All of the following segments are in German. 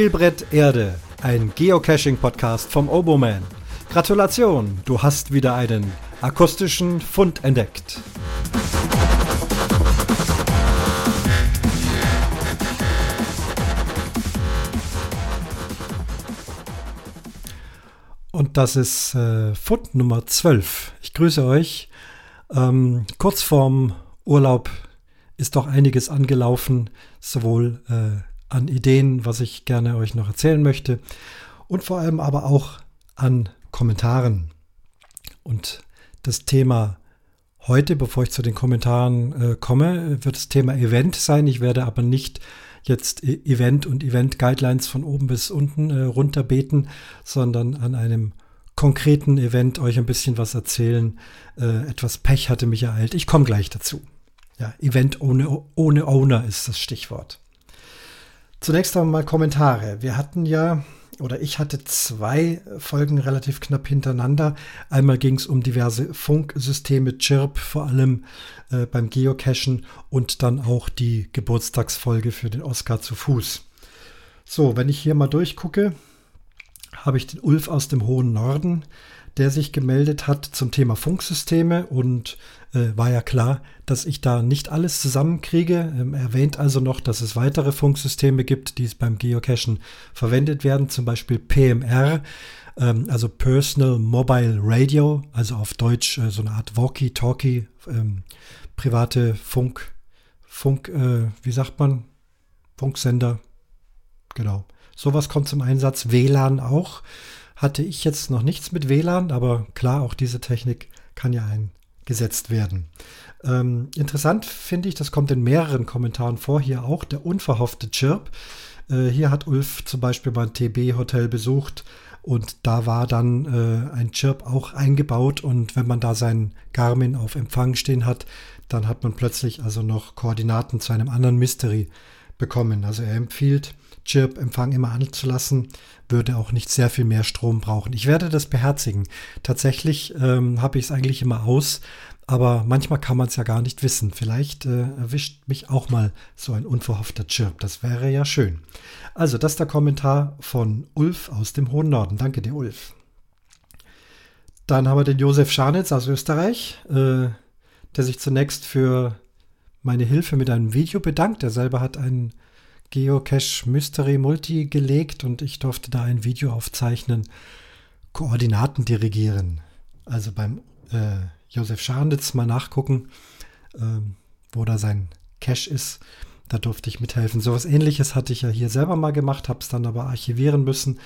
Spielbrett Erde, ein Geocaching-Podcast vom Oboman. Gratulation, du hast wieder einen akustischen Fund entdeckt. Und das ist äh, Fund Nummer 12. Ich grüße euch. Ähm, kurz vorm Urlaub ist doch einiges angelaufen, sowohl äh, an Ideen, was ich gerne euch noch erzählen möchte und vor allem aber auch an Kommentaren. Und das Thema heute, bevor ich zu den Kommentaren äh, komme, wird das Thema Event sein. Ich werde aber nicht jetzt e Event und Event Guidelines von oben bis unten äh, runterbeten, sondern an einem konkreten Event euch ein bisschen was erzählen. Äh, etwas Pech hatte mich ereilt. Ich komme gleich dazu. Ja, Event ohne, ohne Owner ist das Stichwort. Zunächst einmal Kommentare. Wir hatten ja, oder ich hatte zwei Folgen relativ knapp hintereinander. Einmal ging es um diverse Funksysteme, Chirp, vor allem äh, beim Geocachen und dann auch die Geburtstagsfolge für den Oscar zu Fuß. So, wenn ich hier mal durchgucke, habe ich den Ulf aus dem hohen Norden, der sich gemeldet hat zum Thema Funksysteme und äh, war ja klar, dass ich da nicht alles zusammenkriege. Ähm, erwähnt also noch, dass es weitere Funksysteme gibt, die beim Geocachen verwendet werden, zum Beispiel PMR, ähm, also Personal Mobile Radio, also auf Deutsch äh, so eine Art Walkie-Talkie, ähm, private Funk, Funk, äh, wie sagt man, Funksender, genau. Sowas kommt zum Einsatz, WLAN auch. Hatte ich jetzt noch nichts mit WLAN, aber klar, auch diese Technik kann ja ein gesetzt werden. Ähm, interessant finde ich, das kommt in mehreren Kommentaren vor, hier auch der unverhoffte Chirp. Äh, hier hat Ulf zum Beispiel mein TB-Hotel besucht und da war dann äh, ein Chirp auch eingebaut und wenn man da seinen Garmin auf Empfang stehen hat, dann hat man plötzlich also noch Koordinaten zu einem anderen Mystery bekommen. Also er empfiehlt, Chirp-Empfang immer anzulassen, würde auch nicht sehr viel mehr Strom brauchen. Ich werde das beherzigen. Tatsächlich ähm, habe ich es eigentlich immer aus, aber manchmal kann man es ja gar nicht wissen. Vielleicht äh, erwischt mich auch mal so ein unverhoffter Chirp. Das wäre ja schön. Also, das ist der Kommentar von Ulf aus dem hohen Norden. Danke dir, Ulf. Dann haben wir den Josef Scharnitz aus Österreich, äh, der sich zunächst für meine Hilfe mit einem Video bedankt. Er selber hat einen Geocache Mystery Multi gelegt und ich durfte da ein Video aufzeichnen, Koordinaten dirigieren. Also beim äh, Josef Scharnitz mal nachgucken, äh, wo da sein Cache ist. Da durfte ich mithelfen. So was ähnliches hatte ich ja hier selber mal gemacht, habe es dann aber archivieren müssen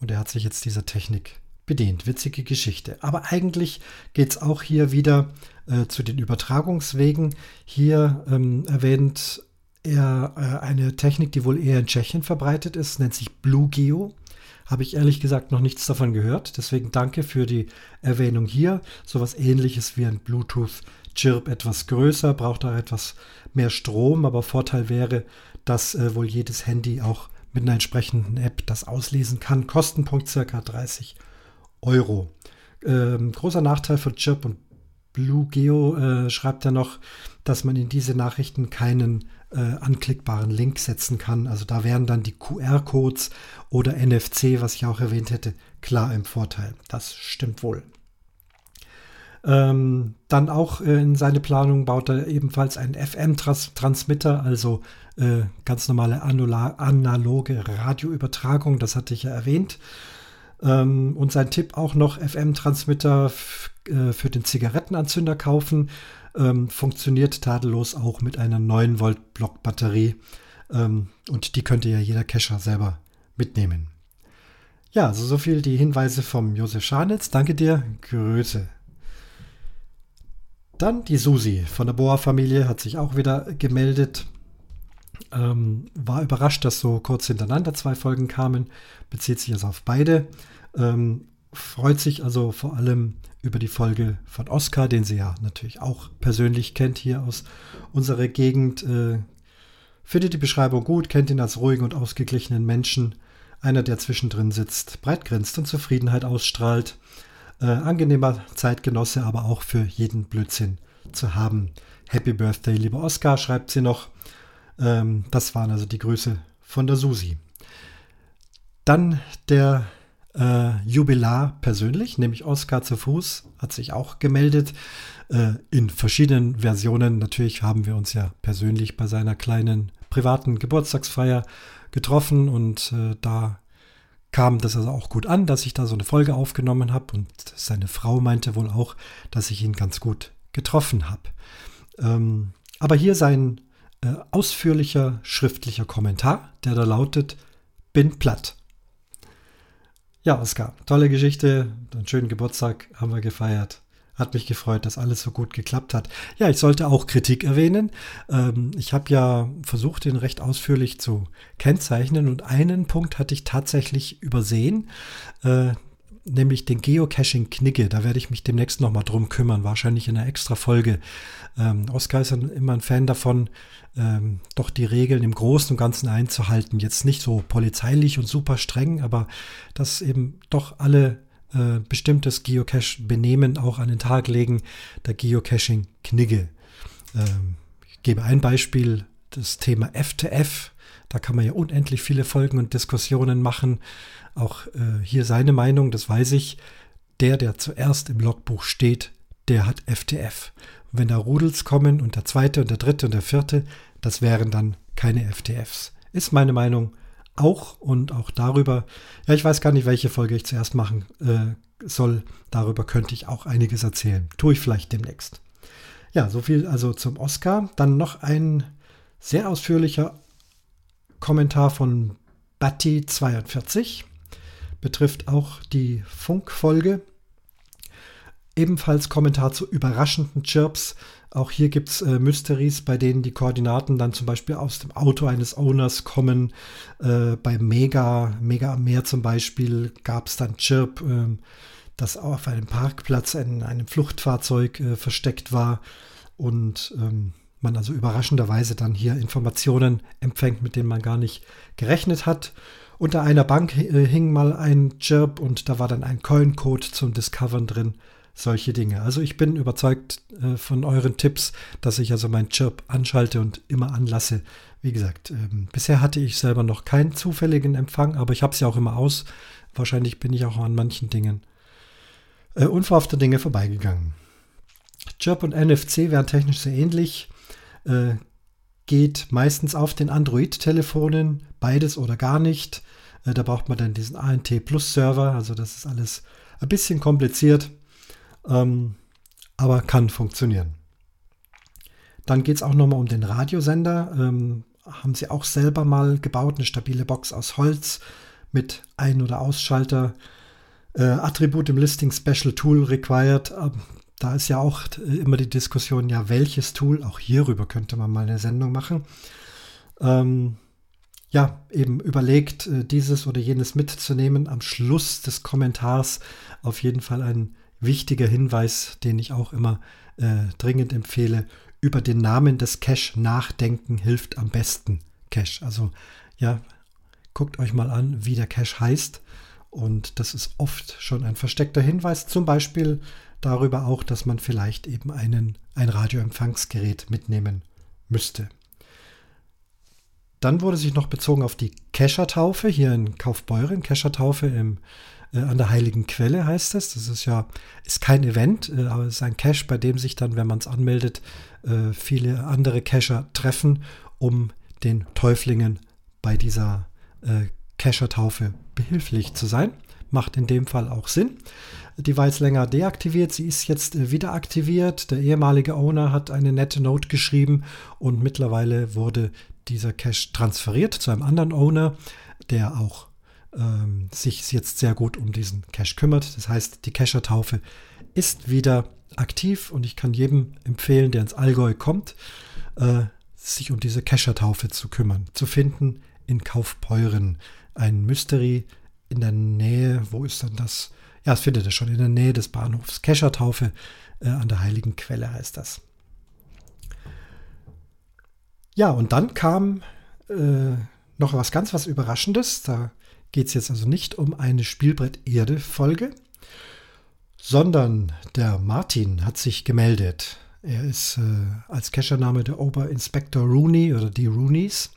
und er hat sich jetzt dieser Technik bedient. Witzige Geschichte. Aber eigentlich geht es auch hier wieder äh, zu den Übertragungswegen. Hier ähm, erwähnt eher äh, eine Technik, die wohl eher in Tschechien verbreitet ist, nennt sich BlueGeo. Habe ich ehrlich gesagt noch nichts davon gehört. Deswegen danke für die Erwähnung hier. Sowas ähnliches wie ein Bluetooth Chirp etwas größer, braucht auch etwas mehr Strom, aber Vorteil wäre, dass äh, wohl jedes Handy auch mit einer entsprechenden App das auslesen kann. Kostenpunkt circa 30 Euro. Ähm, großer Nachteil von Chirp und BlueGeo äh, schreibt er noch, dass man in diese Nachrichten keinen äh, anklickbaren Link setzen kann. Also da wären dann die QR-Codes oder NFC, was ich auch erwähnt hätte, klar im Vorteil. Das stimmt wohl. Ähm, dann auch äh, in seine Planung baut er ebenfalls einen FM-Transmitter, also äh, ganz normale analoge Radioübertragung, das hatte ich ja erwähnt. Ähm, und sein Tipp auch noch FM-Transmitter äh, für den Zigarettenanzünder kaufen. Ähm, funktioniert tadellos auch mit einer 9 Volt Block Batterie. Ähm, und die könnte ja jeder Cacher selber mitnehmen. Ja, also so viel die Hinweise vom Josef Scharnitz. Danke dir. Grüße. Dann die Susi von der Boa-Familie hat sich auch wieder gemeldet. Ähm, war überrascht, dass so kurz hintereinander zwei Folgen kamen. Bezieht sich also auf beide. Ähm, freut sich also vor allem über die Folge von Oscar, den sie ja natürlich auch persönlich kennt hier aus unserer Gegend. Äh, findet die Beschreibung gut, kennt ihn als ruhigen und ausgeglichenen Menschen. Einer, der zwischendrin sitzt, breit grinst und Zufriedenheit ausstrahlt. Äh, angenehmer Zeitgenosse, aber auch für jeden Blödsinn zu haben. Happy Birthday, lieber Oscar, schreibt sie noch. Ähm, das waren also die Grüße von der Susi. Dann der äh, Jubilar persönlich, nämlich Oskar zu Fuß, hat sich auch gemeldet. Äh, in verschiedenen Versionen. Natürlich haben wir uns ja persönlich bei seiner kleinen privaten Geburtstagsfeier getroffen und äh, da kam das also auch gut an, dass ich da so eine Folge aufgenommen habe und seine Frau meinte wohl auch, dass ich ihn ganz gut getroffen habe. Ähm, aber hier sein äh, ausführlicher schriftlicher Kommentar, der da lautet, bin platt. Ja, Oskar, tolle Geschichte, einen schönen Geburtstag haben wir gefeiert. Hat mich gefreut, dass alles so gut geklappt hat. Ja, ich sollte auch Kritik erwähnen. Ähm, ich habe ja versucht, den recht ausführlich zu kennzeichnen und einen Punkt hatte ich tatsächlich übersehen. Nämlich den Geocaching-Knigge. Da werde ich mich demnächst nochmal drum kümmern, wahrscheinlich in einer extra Folge. Ähm, Oskar ist immer ein Fan davon, ähm, doch die Regeln im Großen und Ganzen einzuhalten. Jetzt nicht so polizeilich und super streng, aber dass eben doch alle äh, bestimmtes Geocache-Benehmen auch an den Tag legen, der Geocaching-Knigge. Ähm, ich gebe ein Beispiel, das Thema FTF. Da kann man ja unendlich viele Folgen und Diskussionen machen. Auch äh, hier seine Meinung, das weiß ich. Der, der zuerst im Logbuch steht, der hat FTF. Und wenn da Rudels kommen und der zweite und der dritte und der vierte, das wären dann keine FTFs. Ist meine Meinung auch und auch darüber, ja, ich weiß gar nicht, welche Folge ich zuerst machen äh, soll. Darüber könnte ich auch einiges erzählen. Tue ich vielleicht demnächst. Ja, so viel also zum Oscar. Dann noch ein sehr ausführlicher Kommentar von Batty42. Betrifft auch die Funkfolge. Ebenfalls Kommentar zu überraschenden Chirps auch hier gibt es äh, Mysteries, bei denen die Koordinaten dann zum Beispiel aus dem Auto eines Owners kommen. Äh, bei Mega, Mega am Meer zum Beispiel gab es dann Chirp, äh, das auf einem Parkplatz in einem Fluchtfahrzeug äh, versteckt war und ähm, man also überraschenderweise dann hier Informationen empfängt, mit denen man gar nicht gerechnet hat. Unter einer Bank äh, hing mal ein Chirp und da war dann ein Coin-Code zum Discovern drin solche Dinge. Also ich bin überzeugt äh, von euren Tipps, dass ich also mein Chirp anschalte und immer anlasse. Wie gesagt, ähm, bisher hatte ich selber noch keinen zufälligen Empfang, aber ich habe es ja auch immer aus. Wahrscheinlich bin ich auch an manchen Dingen äh, unverhoffte Dinge vorbeigegangen. Chirp und NFC wären technisch sehr ähnlich. Äh, geht meistens auf den Android-Telefonen, beides oder gar nicht. Äh, da braucht man dann diesen ANT Plus Server, also das ist alles ein bisschen kompliziert ähm, aber kann funktionieren. Dann geht es auch nochmal um den Radiosender. Ähm, haben sie auch selber mal gebaut, eine stabile Box aus Holz mit Ein- oder Ausschalter. Äh, Attribut im Listing Special Tool required. Ähm, da ist ja auch immer die Diskussion, ja, welches Tool, auch hierüber könnte man mal eine Sendung machen. Ähm, ja, eben überlegt, äh, dieses oder jenes mitzunehmen. Am Schluss des Kommentars auf jeden Fall ein wichtiger Hinweis, den ich auch immer äh, dringend empfehle. Über den Namen des Cache nachdenken hilft am besten. Cache. Also ja, guckt euch mal an, wie der Cache heißt. Und das ist oft schon ein versteckter Hinweis. Zum Beispiel darüber auch, dass man vielleicht eben einen, ein Radioempfangsgerät mitnehmen müsste. Dann wurde sich noch bezogen auf die Keschertaufe hier in Kaufbeuren, Keschertaufe im äh, an der Heiligen Quelle heißt es. Das ist ja ist kein Event, äh, aber es ist ein Cache, bei dem sich dann, wenn man es anmeldet, äh, viele andere Cacher treffen, um den Täuflingen bei dieser äh, Cacher-Taufe behilflich zu sein. Macht in dem Fall auch Sinn. Die war jetzt länger deaktiviert, sie ist jetzt äh, wieder aktiviert. Der ehemalige Owner hat eine nette Note geschrieben und mittlerweile wurde dieser Cache transferiert zu einem anderen Owner, der auch ähm, sich jetzt sehr gut um diesen Cache kümmert. Das heißt, die Cacher-Taufe ist wieder aktiv und ich kann jedem empfehlen, der ins Allgäu kommt, äh, sich um diese Cacher-Taufe zu kümmern. Zu finden in Kaufbeuren. Ein Mystery in der Nähe, wo ist dann das? Ja, das findet ihr schon in der Nähe des Bahnhofs. Keschertaufe äh, an der Heiligen Quelle heißt das. Ja, und dann kam äh, noch was ganz was Überraschendes. Da geht es jetzt also nicht um eine Spielbrett-Erde-Folge, sondern der Martin hat sich gemeldet. Er ist äh, als Cachername der Oberinspektor Rooney oder die Roonies.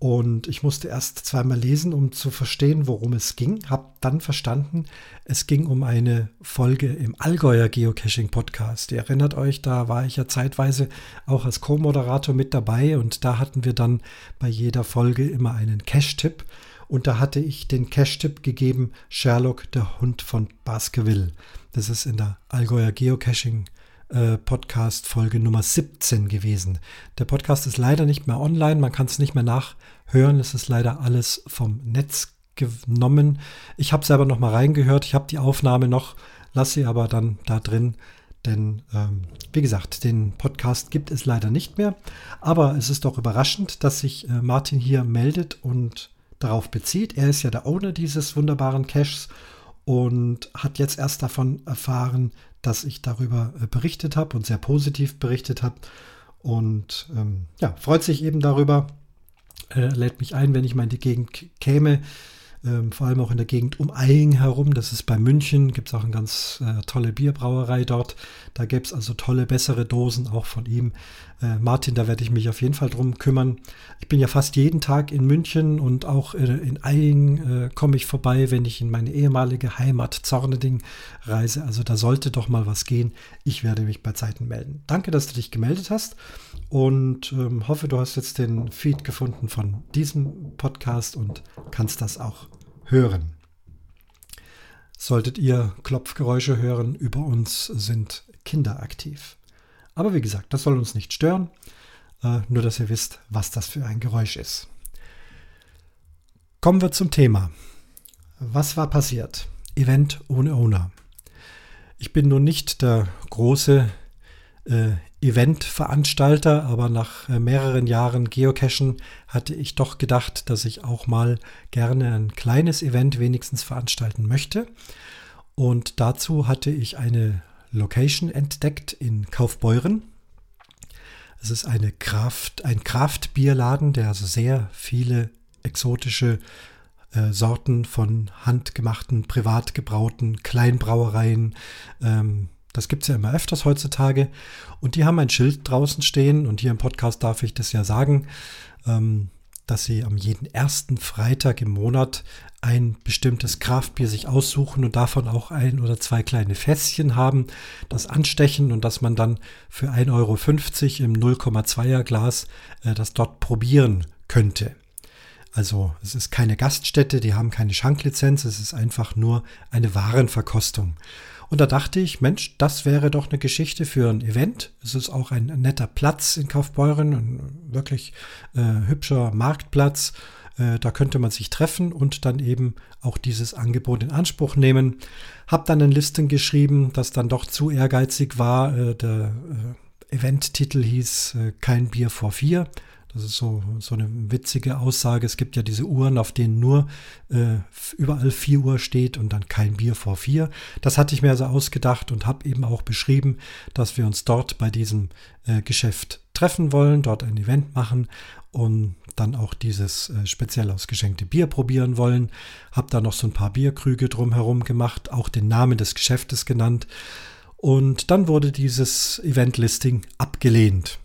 Und ich musste erst zweimal lesen, um zu verstehen, worum es ging. Hab dann verstanden, es ging um eine Folge im Allgäuer Geocaching Podcast. Ihr erinnert euch, da war ich ja zeitweise auch als Co-Moderator mit dabei und da hatten wir dann bei jeder Folge immer einen Cache-Tipp. Und da hatte ich den Cache-Tipp gegeben, Sherlock, der Hund von Baskerville. Das ist in der Allgäuer Geocaching Podcast. Äh, Podcast Folge Nummer 17 gewesen. Der Podcast ist leider nicht mehr online, man kann es nicht mehr nachhören, es ist leider alles vom Netz genommen. Ich habe selber noch mal reingehört, ich habe die Aufnahme noch, lasse sie aber dann da drin, denn ähm, wie gesagt, den Podcast gibt es leider nicht mehr. Aber es ist doch überraschend, dass sich äh, Martin hier meldet und darauf bezieht. Er ist ja der Owner dieses wunderbaren Caches und hat jetzt erst davon erfahren, dass ich darüber äh, berichtet habe und sehr positiv berichtet habe. Und ähm, ja, freut sich eben darüber, äh, lädt mich ein, wenn ich mal in die Gegend käme ähm, vor allem auch in der Gegend um Eying herum. Das ist bei München, gibt es auch eine ganz äh, tolle Bierbrauerei dort. Da gäbe es also tolle, bessere Dosen auch von ihm. Äh, Martin, da werde ich mich auf jeden Fall drum kümmern. Ich bin ja fast jeden Tag in München und auch äh, in Eying äh, komme ich vorbei, wenn ich in meine ehemalige Heimat Zorneding reise. Also da sollte doch mal was gehen. Ich werde mich bei Zeiten melden. Danke, dass du dich gemeldet hast und ähm, hoffe, du hast jetzt den Feed gefunden von diesem Podcast und kannst das auch hören. Solltet ihr Klopfgeräusche hören, über uns sind Kinder aktiv. Aber wie gesagt, das soll uns nicht stören, äh, nur dass ihr wisst, was das für ein Geräusch ist. Kommen wir zum Thema. Was war passiert? Event ohne Owner. Ich bin nun nicht der große äh, Eventveranstalter, aber nach äh, mehreren Jahren Geocachen hatte ich doch gedacht, dass ich auch mal gerne ein kleines Event wenigstens veranstalten möchte. Und dazu hatte ich eine Location entdeckt in Kaufbeuren. Es ist eine Kraft, ein Kraftbierladen, der also sehr viele exotische äh, Sorten von handgemachten, privat gebrauten Kleinbrauereien ähm, das gibt es ja immer öfters heutzutage. Und die haben ein Schild draußen stehen. Und hier im Podcast darf ich das ja sagen, ähm, dass sie am jeden ersten Freitag im Monat ein bestimmtes Kraftbier sich aussuchen und davon auch ein oder zwei kleine Fässchen haben, das anstechen und dass man dann für 1,50 Euro im 0,2er Glas äh, das dort probieren könnte. Also es ist keine Gaststätte, die haben keine Schanklizenz, es ist einfach nur eine Warenverkostung. Und da dachte ich, Mensch, das wäre doch eine Geschichte für ein Event. Es ist auch ein netter Platz in Kaufbeuren, ein wirklich äh, hübscher Marktplatz. Äh, da könnte man sich treffen und dann eben auch dieses Angebot in Anspruch nehmen. Hab dann ein Listen geschrieben, das dann doch zu ehrgeizig war. Äh, der äh, Eventtitel hieß äh, Kein Bier vor vier. Das ist so, so eine witzige Aussage. Es gibt ja diese Uhren, auf denen nur äh, überall 4 Uhr steht und dann kein Bier vor 4. Das hatte ich mir also ausgedacht und habe eben auch beschrieben, dass wir uns dort bei diesem äh, Geschäft treffen wollen, dort ein Event machen und dann auch dieses äh, speziell ausgeschenkte Bier probieren wollen. Habe da noch so ein paar Bierkrüge drumherum gemacht, auch den Namen des Geschäftes genannt. Und dann wurde dieses Event-Listing abgelehnt.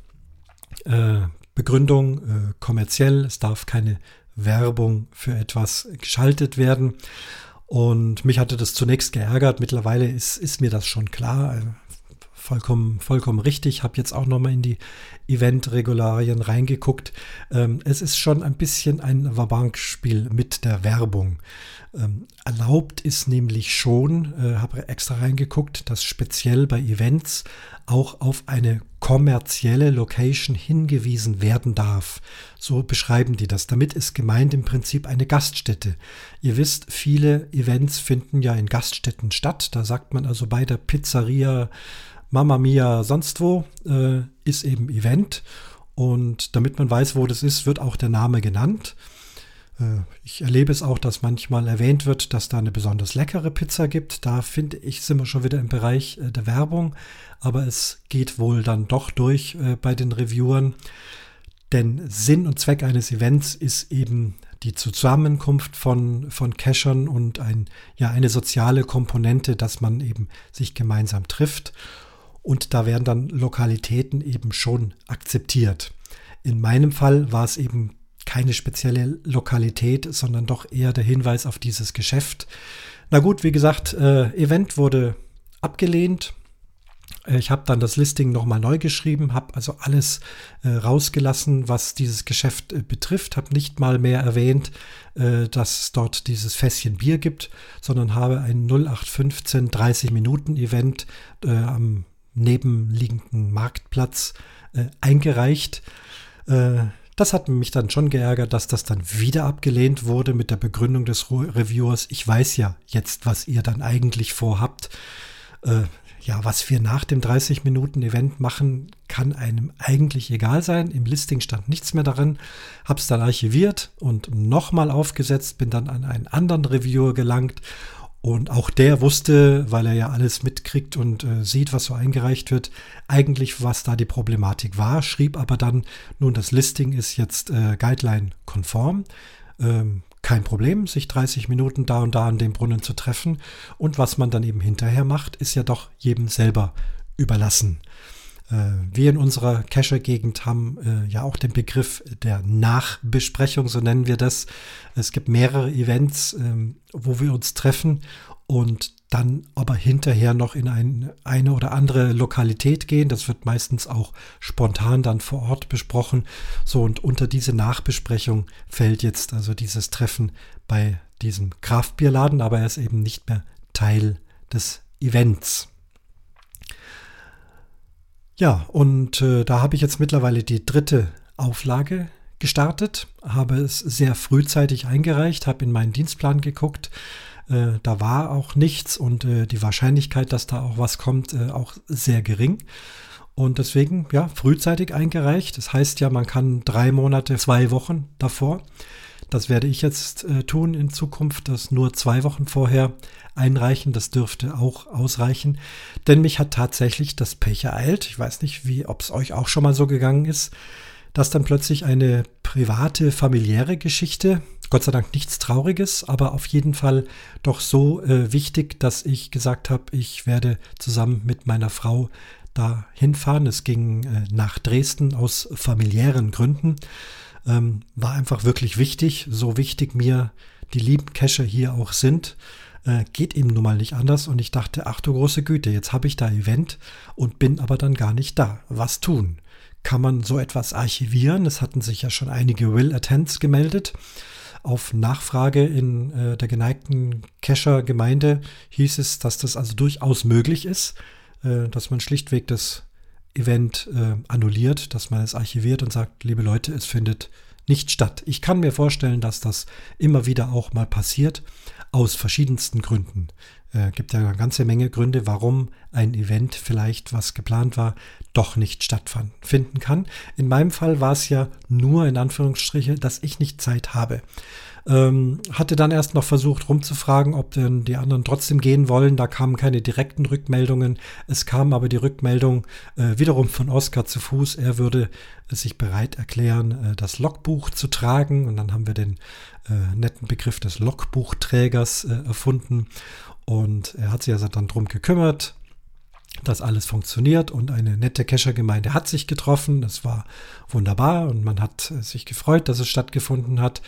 Äh, Begründung äh, kommerziell, es darf keine Werbung für etwas geschaltet werden. Und mich hatte das zunächst geärgert. Mittlerweile ist, ist mir das schon klar. Vollkommen, vollkommen richtig. Habe jetzt auch nochmal in die Event-Regularien reingeguckt. Ähm, es ist schon ein bisschen ein Wabank-Spiel mit der Werbung. Ähm, erlaubt ist nämlich schon, äh, habe extra reingeguckt, dass speziell bei Events auch auf eine kommerzielle Location hingewiesen werden darf. So beschreiben die das. Damit ist gemeint im Prinzip eine Gaststätte. Ihr wisst, viele Events finden ja in Gaststätten statt. Da sagt man also bei der Pizzeria Mamma Mia sonst wo äh, ist eben Event. Und damit man weiß, wo das ist, wird auch der Name genannt. Äh, ich erlebe es auch, dass manchmal erwähnt wird, dass da eine besonders leckere Pizza gibt. Da finde ich, sind wir schon wieder im Bereich äh, der Werbung. Aber es geht wohl dann doch durch äh, bei den Reviewern. Denn Sinn und Zweck eines Events ist eben die Zusammenkunft von, von Cachern und ein, ja, eine soziale Komponente, dass man eben sich gemeinsam trifft. Und da werden dann Lokalitäten eben schon akzeptiert. In meinem Fall war es eben keine spezielle Lokalität, sondern doch eher der Hinweis auf dieses Geschäft. Na gut, wie gesagt, äh, Event wurde abgelehnt. Äh, ich habe dann das Listing nochmal neu geschrieben, habe also alles äh, rausgelassen, was dieses Geschäft äh, betrifft, habe nicht mal mehr erwähnt, äh, dass es dort dieses Fässchen Bier gibt, sondern habe ein 0815 30 Minuten Event äh, am nebenliegenden Marktplatz äh, eingereicht. Das hat mich dann schon geärgert, dass das dann wieder abgelehnt wurde mit der Begründung des Reviewers. Ich weiß ja jetzt, was ihr dann eigentlich vorhabt ja, was wir nach dem 30-Minuten-Event machen, kann einem eigentlich egal sein. Im Listing stand nichts mehr darin. Habe es dann archiviert und nochmal aufgesetzt, bin dann an einen anderen Reviewer gelangt. Und auch der wusste, weil er ja alles mitkriegt und äh, sieht, was so eingereicht wird, eigentlich, was da die Problematik war, schrieb aber dann, nun, das Listing ist jetzt äh, Guideline-konform. Ähm, kein Problem, sich 30 Minuten da und da an dem Brunnen zu treffen. Und was man dann eben hinterher macht, ist ja doch jedem selber überlassen. Äh, wir in unserer Cacher-Gegend haben äh, ja auch den Begriff der Nachbesprechung, so nennen wir das. Es gibt mehrere Events, ähm, wo wir uns treffen und dann aber hinterher noch in ein, eine oder andere Lokalität gehen. Das wird meistens auch spontan dann vor Ort besprochen. So und unter diese Nachbesprechung fällt jetzt also dieses Treffen bei diesem Kraftbierladen, aber er ist eben nicht mehr Teil des Events. Ja, und äh, da habe ich jetzt mittlerweile die dritte Auflage gestartet, habe es sehr frühzeitig eingereicht, habe in meinen Dienstplan geguckt, äh, da war auch nichts und äh, die Wahrscheinlichkeit, dass da auch was kommt, äh, auch sehr gering. Und deswegen, ja, frühzeitig eingereicht. Das heißt ja, man kann drei Monate, zwei Wochen davor. Das werde ich jetzt äh, tun in Zukunft, das nur zwei Wochen vorher einreichen. Das dürfte auch ausreichen. Denn mich hat tatsächlich das Pech ereilt. Ich weiß nicht, wie, ob es euch auch schon mal so gegangen ist, dass dann plötzlich eine private, familiäre Geschichte Gott sei Dank nichts Trauriges, aber auf jeden Fall doch so äh, wichtig, dass ich gesagt habe, ich werde zusammen mit meiner Frau da hinfahren. Es ging äh, nach Dresden aus familiären Gründen. Ähm, war einfach wirklich wichtig, so wichtig mir die lieben Cacher hier auch sind. Äh, geht eben nun mal nicht anders und ich dachte, ach du große Güte, jetzt habe ich da Event und bin aber dann gar nicht da. Was tun? Kann man so etwas archivieren? Es hatten sich ja schon einige Will-Attends gemeldet. Auf Nachfrage in äh, der geneigten Cacher-Gemeinde hieß es, dass das also durchaus möglich ist, äh, dass man schlichtweg das Event äh, annulliert, dass man es archiviert und sagt, liebe Leute, es findet nicht statt. Ich kann mir vorstellen, dass das immer wieder auch mal passiert, aus verschiedensten Gründen. Äh, gibt ja eine ganze Menge Gründe, warum ein Event vielleicht, was geplant war, doch nicht stattfinden kann. In meinem Fall war es ja nur in Anführungsstriche, dass ich nicht Zeit habe. Ähm, hatte dann erst noch versucht rumzufragen, ob denn die anderen trotzdem gehen wollen. Da kamen keine direkten Rückmeldungen. Es kam aber die Rückmeldung äh, wiederum von Oskar zu Fuß. Er würde sich bereit erklären, äh, das Logbuch zu tragen. Und dann haben wir den äh, netten Begriff des Logbuchträgers äh, erfunden. Und er hat sich also dann drum gekümmert, dass alles funktioniert und eine nette Kescher-Gemeinde hat sich getroffen. Das war wunderbar und man hat sich gefreut, dass es stattgefunden hat.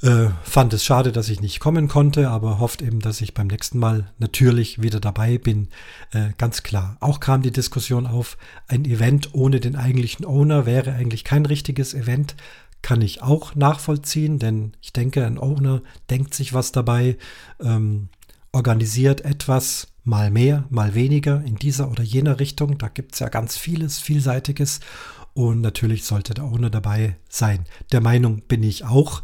Äh, fand es schade, dass ich nicht kommen konnte, aber hofft eben, dass ich beim nächsten Mal natürlich wieder dabei bin. Äh, ganz klar. Auch kam die Diskussion auf, ein Event ohne den eigentlichen Owner wäre eigentlich kein richtiges Event. Kann ich auch nachvollziehen, denn ich denke, ein Owner denkt sich was dabei. Ähm, organisiert etwas mal mehr, mal weniger in dieser oder jener Richtung. Da gibt es ja ganz vieles, vielseitiges. Und natürlich sollte der Owner dabei sein. Der Meinung bin ich auch.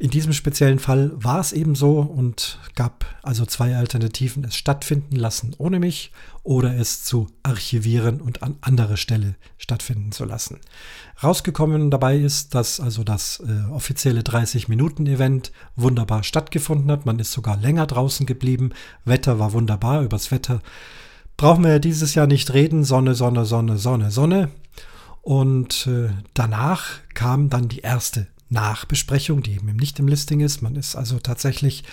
In diesem speziellen Fall war es eben so und gab also zwei Alternativen, es stattfinden lassen ohne mich oder es zu archivieren und an anderer Stelle stattfinden zu lassen. Rausgekommen dabei ist, dass also das äh, offizielle 30-Minuten-Event wunderbar stattgefunden hat. Man ist sogar länger draußen geblieben. Wetter war wunderbar. Übers Wetter brauchen wir ja dieses Jahr nicht reden. Sonne, Sonne, Sonne, Sonne, Sonne. Und äh, danach kam dann die erste Nachbesprechung, die eben nicht im Listing ist. Man ist also tatsächlich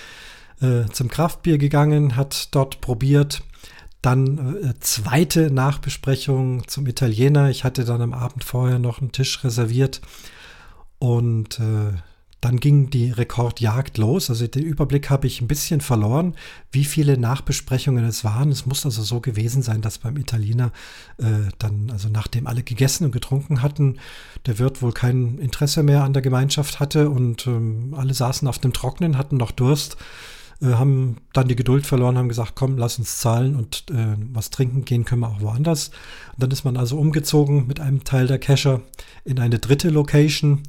äh, zum Kraftbier gegangen, hat dort probiert. Dann äh, zweite Nachbesprechung zum Italiener. Ich hatte dann am Abend vorher noch einen Tisch reserviert. Und äh, dann ging die Rekordjagd los. Also den Überblick habe ich ein bisschen verloren, wie viele Nachbesprechungen es waren. Es muss also so gewesen sein, dass beim Italiener äh, dann, also nachdem alle gegessen und getrunken hatten, der Wirt wohl kein Interesse mehr an der Gemeinschaft hatte und ähm, alle saßen auf dem Trocknen, hatten noch Durst, äh, haben dann die Geduld verloren, haben gesagt, komm, lass uns zahlen und äh, was trinken gehen können wir auch woanders. Und dann ist man also umgezogen mit einem Teil der Cacher in eine dritte Location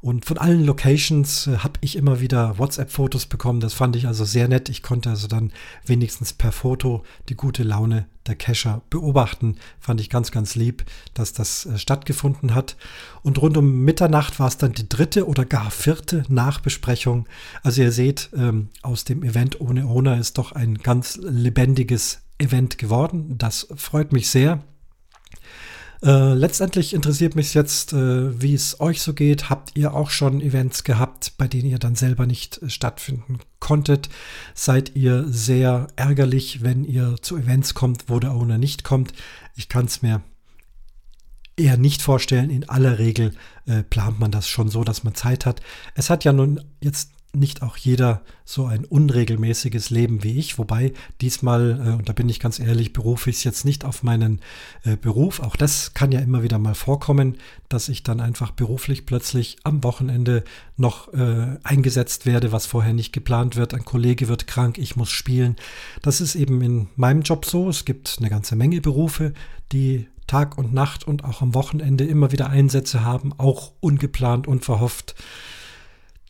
und von allen Locations äh, habe ich immer wieder WhatsApp-Fotos bekommen. Das fand ich also sehr nett. Ich konnte also dann wenigstens per Foto die gute Laune der Cacher beobachten. Fand ich ganz, ganz lieb, dass das äh, stattgefunden hat. Und rund um Mitternacht war es dann die dritte oder gar vierte Nachbesprechung. Also ihr seht, ähm, aus dem Event ohne Owner ist doch ein ganz lebendiges Event geworden. Das freut mich sehr. Äh, letztendlich interessiert mich jetzt, äh, wie es euch so geht. Habt ihr auch schon Events gehabt, bei denen ihr dann selber nicht äh, stattfinden konntet? Seid ihr sehr ärgerlich, wenn ihr zu Events kommt, wo der Owner nicht kommt? Ich kann es mir eher nicht vorstellen. In aller Regel äh, plant man das schon so, dass man Zeit hat. Es hat ja nun jetzt nicht auch jeder so ein unregelmäßiges Leben wie ich, wobei diesmal, äh, und da bin ich ganz ehrlich, berufe ich es jetzt nicht auf meinen äh, Beruf. Auch das kann ja immer wieder mal vorkommen, dass ich dann einfach beruflich plötzlich am Wochenende noch äh, eingesetzt werde, was vorher nicht geplant wird. Ein Kollege wird krank, ich muss spielen. Das ist eben in meinem Job so. Es gibt eine ganze Menge Berufe, die Tag und Nacht und auch am Wochenende immer wieder Einsätze haben, auch ungeplant, unverhofft.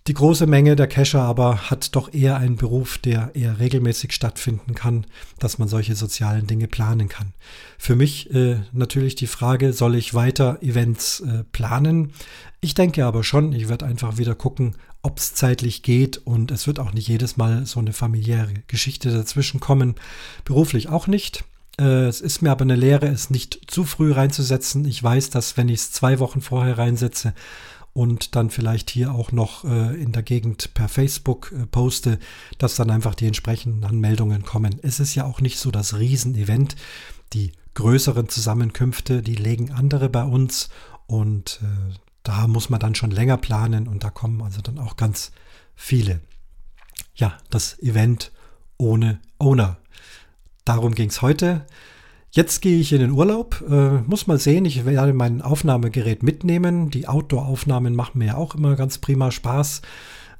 Die große Menge der Cacher aber hat doch eher einen Beruf, der eher regelmäßig stattfinden kann, dass man solche sozialen Dinge planen kann. Für mich äh, natürlich die Frage, soll ich weiter Events äh, planen? Ich denke aber schon, ich werde einfach wieder gucken, ob es zeitlich geht und es wird auch nicht jedes Mal so eine familiäre Geschichte dazwischen kommen. Beruflich auch nicht. Äh, es ist mir aber eine Lehre, es nicht zu früh reinzusetzen. Ich weiß, dass wenn ich es zwei Wochen vorher reinsetze, und dann vielleicht hier auch noch äh, in der Gegend per Facebook äh, poste, dass dann einfach die entsprechenden Anmeldungen kommen. Es ist ja auch nicht so das Riesenevent. Die größeren Zusammenkünfte, die legen andere bei uns und äh, da muss man dann schon länger planen und da kommen also dann auch ganz viele. Ja, das Event ohne Owner. Darum ging es heute. Jetzt gehe ich in den Urlaub, äh, muss mal sehen, ich werde mein Aufnahmegerät mitnehmen. Die Outdoor-Aufnahmen machen mir ja auch immer ganz prima Spaß.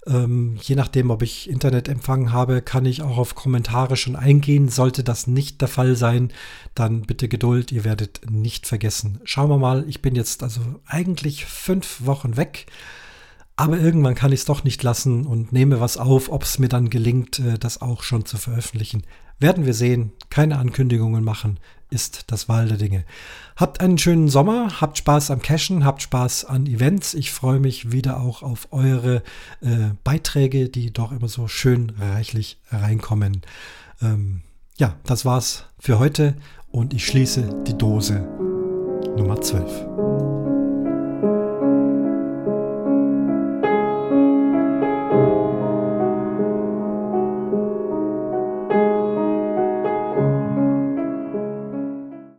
Ähm, je nachdem, ob ich Internetempfang habe, kann ich auch auf Kommentare schon eingehen. Sollte das nicht der Fall sein, dann bitte Geduld, ihr werdet nicht vergessen. Schauen wir mal, ich bin jetzt also eigentlich fünf Wochen weg. Aber irgendwann kann ich es doch nicht lassen und nehme was auf, ob es mir dann gelingt, äh, das auch schon zu veröffentlichen. Werden wir sehen. Keine Ankündigungen machen ist das Wahl der Dinge. Habt einen schönen Sommer, habt Spaß am Cashen, habt Spaß an Events. Ich freue mich wieder auch auf eure äh, Beiträge, die doch immer so schön reichlich reinkommen. Ähm, ja, das war's für heute und ich schließe die Dose Nummer 12.